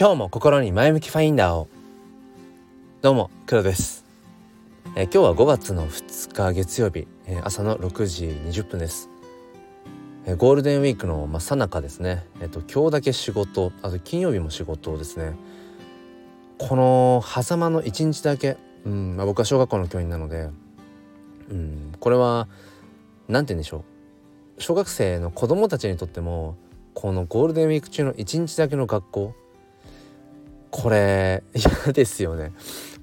今日も心に前向きファインダーを。どうも黒です、えー、今日は5月の2日月曜日、えー、朝の6時20分です、えー、ゴールデンウィークのまさなかですね。えっ、と今日だけ仕事あと金曜日も仕事ですね。この狭間の1日だけ、うんまあ、僕は小学校の教員なので、うん、これは何て言うんでしょう。小学生の子供たちにとってもこのゴールデンウィーク中の1日だけの学校これ嫌ですよね。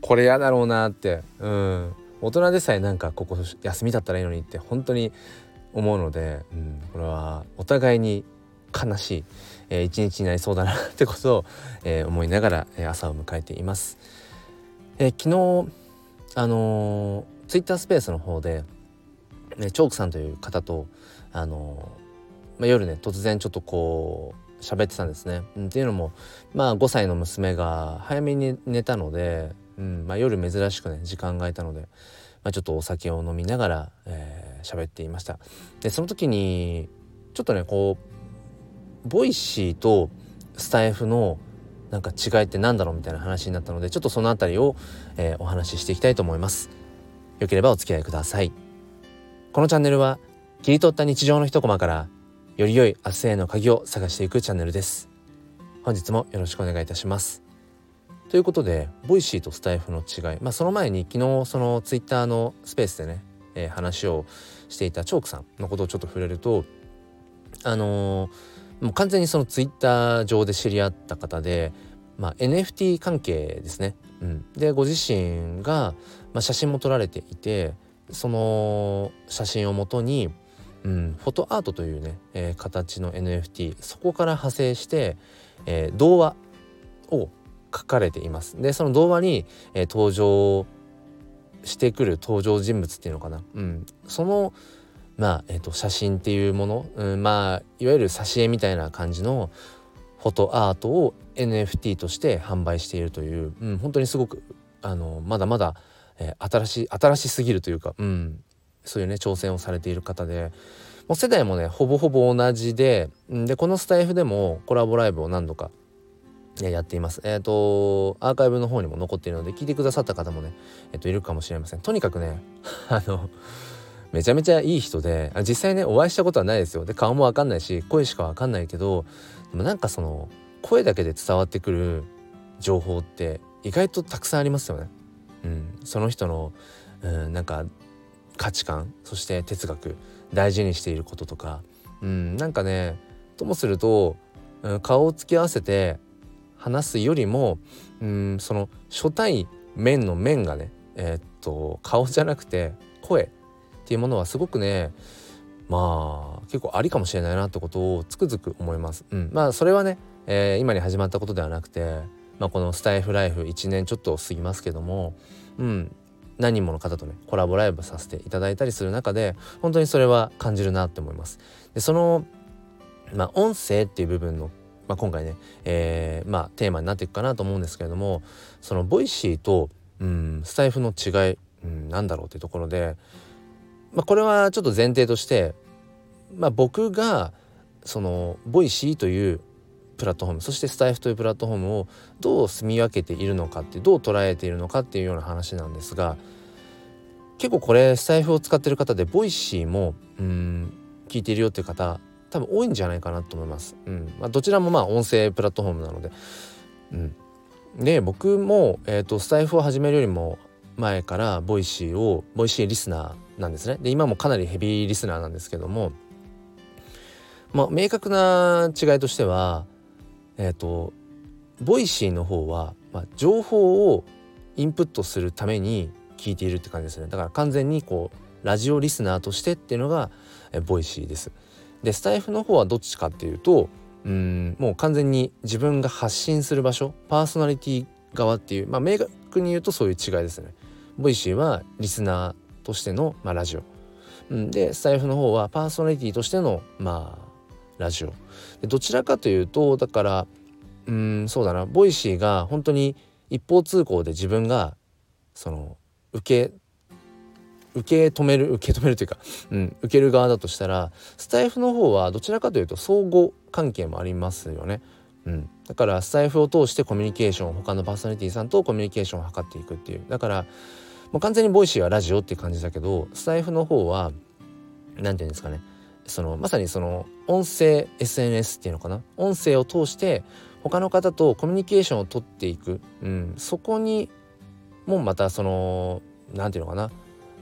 これ嫌だろうなって。うん。大人でさえなんかここ休みだったらいいのにって本当に思うので、うん、これはお互いに悲しい、えー、一日になりそうだなってことを、えー、思いながら、えー、朝を迎えています。えー、昨日あのー、ツイッタースペースの方で、ね、チョークさんという方とあのー、まあ、夜ね突然ちょっとこう喋ってたんですね。うん、っていうのもまあ5歳の娘が早めに寝たので、うんまあ、夜珍しくね時間が空いたので、まあ、ちょっとお酒を飲みながら喋、えー、っていました。でその時にちょっとねこう Voicy とスタエフのなんか違いって何だろうみたいな話になったのでちょっとその辺りを、えー、お話ししていきたいと思いますよければお付き合いくださいこのチャンネルは切り取った日常の一コマからより良い明日への鍵を探していくチャンネルです。本日もよろしくお願いいたします。ということで Voicyとスタエフの違い。まあその前に昨日そのツイッターのスペースでね、えー、話をしていたチョークさんのことをちょっと触れるとあのーもう完全にそのツイッター上で知り合った方で、まあ、NFT 関係ですね。うん、でご自身が、まあ、写真も撮られていてその写真をもとに、うん、フォトアートというね、えー、形の NFT そこから派生して、えー、童話を書かれています。でその童話に、えー、登場してくる登場人物っていうのかな、うん、そのまあ、えー、と写真っていうもの、うん、まあいわゆる挿絵みたいな感じのフォトアートを NFT として販売しているという、うん、本当にすごくあのまだまだ、えー、新しい新しすぎるというか、うん、そういうね挑戦をされている方でもう世代もねほぼほぼ同じででこのスタイフでもコラボライブを何度かやっています。えっ、ー、と、アーカイブの方にも残っているので、聞いてくださった方もね、えっ、ー、と、いるかもしれません。とにかくね、あの、めちゃめちゃいい人で実際ねお会いしたことはないですよで顔も分かんないし声しか分かんないけどでもなんかその声だけで伝わってくる情報って意外とたくさんありますよね。うん、その人の、うん、なんか価値観そして哲学大事にしていることとか、うん、なんかねともすると、うん、顔を突き合わせて話すよりも、うん、その初対面の面がねえー、っと顔じゃなくて声っていうものはすごくねまあ結構ありかもしれないなってことをつくづく思います。うん、まあそれはね、えー、今に始まったことではなくて、まあ、このスタエフライフ1年ちょっと過ぎますけども、うん、何人もの方とねコラボライブさせていただいたりする中で本当にそれは感じるなって思います。でその、まあ、音声っていう部分の、まあ、今回ね、えー、まあ、テーマになっていくかなと思うんですけれどもその Voicyと、うん、スタエフの違い、うん、なんだろうっていうところでまあ、これはちょっと前提として、まあ、僕がその Voicyというプラットフォームそしてスタエフというプラットフォームをどう住み分けているのかってどう捉えているのかっていうような話なんですが結構これスタエフを使ってる方で Voicyもうん聞いているよっていう方多分多いんじゃないかなと思います。うんまあ、どちらもまあ音声プラットフォームなので。うん、で僕も、えーとスタエフを始めるよりも前から Voicyを Voicyリスナーなんですねで今もかなりヘビーリスナーなんですけどもまあ明確な違いとしてはえっ、ー、と Voicyの方は、まあ、情報をインプットするために聞いているって感じですね。だから完全にこうラジオリスナーとしてっていうのがえ Voicyです。でスタエフの方はどっちかっていうとうんもう完全に自分が発信する場所パーソナリティ側っていうまあ明確に言うとそういう違いですね。ボイシーはリスナーとしての、まあ、ラジオ、ん、でスタエフの方はパーソナリティとしてのまあラジオ。でどちらかというとだからうんそうだな。 Voicyが本当に一方通行で自分がその受け受け止める受け止めるというか、うん、受ける側だとしたらスタエフの方はどちらかというと相互関係もありますよね。うん、だからスタエフを通してコミュニケーション他のパーソナリティさんとコミュニケーションを図っていくっていう。だからもう完全にボイシーはラジオっていう感じだけどスタエフの方は何て言うんですかね。そのまさにその音声 SNS っていうのかな？音声を通して他の方とコミュニケーションをとっていく、うん、そこにもまたその何て言うのかな？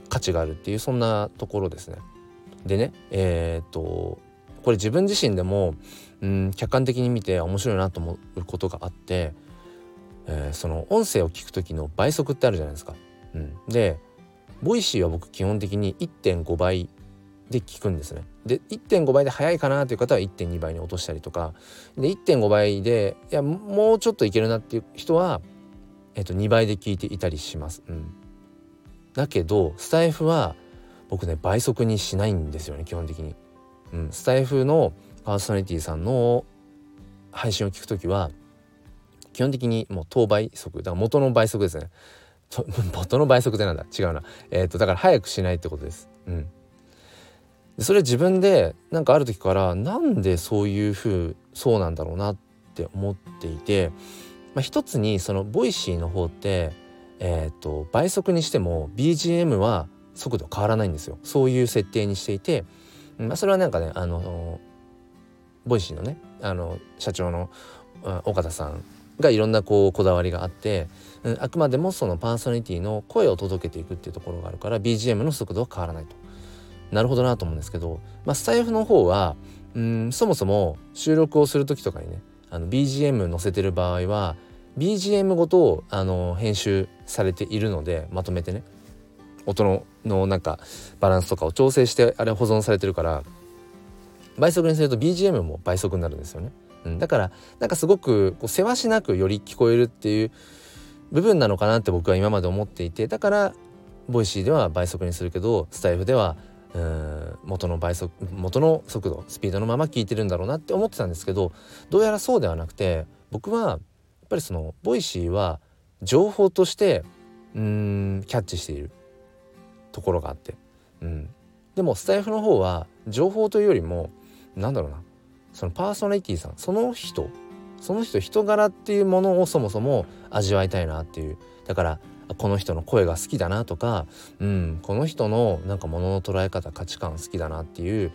価値があるっていうそんなところですね。でねえー、っとこれ自分自身でも、うん、客観的に見て面白いなと思うことがあって、えー、その音声を聞く時の倍速ってあるじゃないですか。うん、でボイシーは僕基本的に1.5倍で聞くんですね。で1.5倍で速いかなという方は1.2倍に落としたりとかで1.5倍でいやもうちょっといけるなっていう人は、えっと、2倍で聞いていたりします。うん、だけどスタイフは僕ね倍速にしないんですよね基本的に。うん、スタイフのパーソナリティさんの配信を聞くときは基本的にもう等倍速だから元の倍速ですね。元の倍速でなんだ？違うな。えっ、とだから早くしないってことです。うん。それ自分でなんかある時からなんでそういう風そうなんだろうなって思っていて、まあ、一つにその Voicyの方ってえっ、ー、と倍速にしても BGM は速度変わらないんですよそういう設定にしていて、まあ、それはなんかねあの Voicyのねあの社長の緒方さんがいろんなこうこだわりがあって、うん、あくまでもそのパーソナリティの声を届けていくっていうところがあるから BGM の速度は変わらないと。なるほどなと思うんですけど、まあ、スタエフの方はうんそもそも収録をする時とかにねあの BGM 載せてる場合は BGM ごとあの編集されているのでまとめてね音ののなんかバランスとかを調整してあれ保存されてるから倍速にすると BGM も倍速になるんですよね。うん、だからなんかすごくこうせわしなくより聞こえるっていう部分なのかなって僕は今まで思っていてだから Voicyでは倍速にするけどスタエフでは元の倍速元の速度スピードのまま聞いてるんだろうなって思ってたんですけどどうやらそうではなくて僕はやっぱりそのボイシーは情報としてうんキャッチしている。ところがあって、うん、でもスタエフの方は情報というよりもなんだろうな。そのパーソナリティさんその人その人人柄っていうものをそもそも味わいたいなっていう。だからこの人の声が好きだなとか、うん、この人のなんか物の捉え方価値観好きだなっていう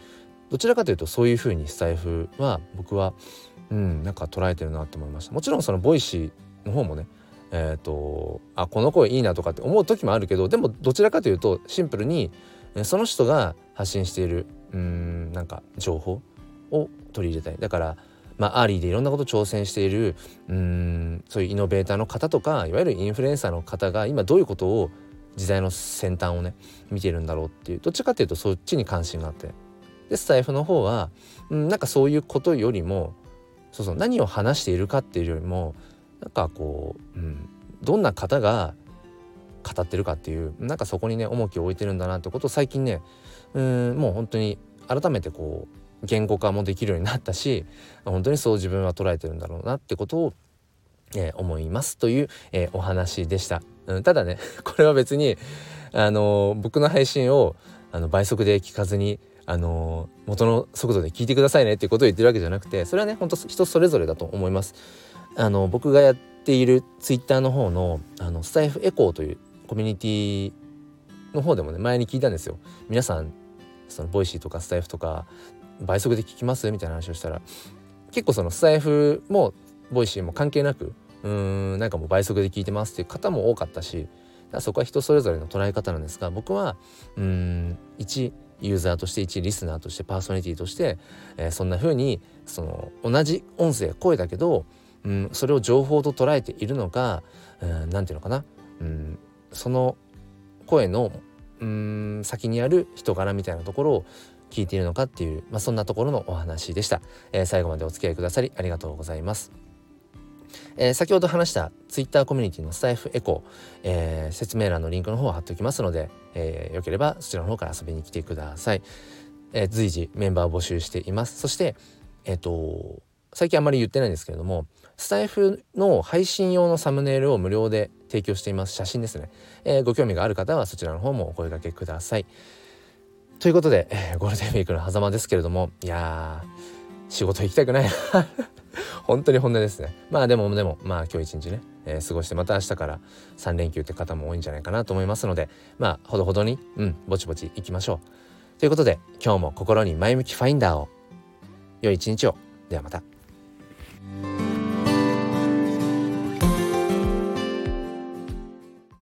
どちらかというとそういうふうにスタエフは僕は、うん、なんか捉えてるなと思いました。もちろんその Voicyの方もねえーと、あこの声いいなとかって思う時もあるけどでもどちらかというとシンプルにその人が発信しているうんなんか情報を取り入れたい。だからまあ、アーリーでいろんなこと挑戦しているうんそういうイノベーターの方とかいわゆるインフルエンサーの方が今どういうことを時代の先端をね見てるんだろうっていうどっちかっていうとそっちに関心があって。でスタイフの方は、うん、なんかそういうことよりもそうそう何を話しているかっていうよりもなんかこう、うん、どんな方が語ってるかっていうなんかそこにね重きを置いてるんだなってことを最近ねうんもう本当に改めてこう言語化もできるようになったし本当にそう自分は捉えてるんだろうなってことを、えー、思いますという、えー、お話でした、うん、ただね これは別にあのー、僕の配信をあの倍速で聞かずにあの元の速度で聞いてくださいねっていうことを言ってるわけじゃなくてそれはね本当人それぞれだと思います。あの僕がやっているツイッターの方のあのスタエフエコーというコミュニティの方でもね前に聞いたんですよ。皆さんその Voicyとかスタエフとか倍速で聞きます？みたいな話をしたら結構そのスタエフも Voicy も関係なくうーんなんかもう倍速で聞いてますっていう方も多かったしそこは人それぞれの捉え方なんですが僕はうーん一ユーザーとして一リスナーとしてパーソナリティとして、えー、そんな風にその同じ音声声だけど、うん、それを情報と捉えているのか何、て言うのかな、うん、その声のうん先にある人柄みたいなところを聞いているのかっていう、まあ、そんなところのお話でした、えー、最後までお付き合いくださりありがとうございます。えー、先ほど話したツイッターコミュニティのスタイフエコー、えー、説明欄のリンクの方を貼っておきますので、えー、よければそちらの方から遊びに来てください。えー、随時メンバーを募集しています。そして、えっ、と最近あんまり言ってないんですけれどもスタイフの配信用のサムネイルを無料で提供しています写真ですね、えー、ご興味がある方はそちらの方もお声掛けください。ということで、えー、ゴールデンウィークの狭間ですけれどもいやー仕事行きたくない 本当に本音ですね。まあでもでもまあ今日一日ね、えー、過ごしてまた明日から3連休って方も多いんじゃないかなと思いますのでまあほどほどにうんぼちぼち行きましょう。ということで今日も心に前向きファインダーを。良い一日を。ではまた。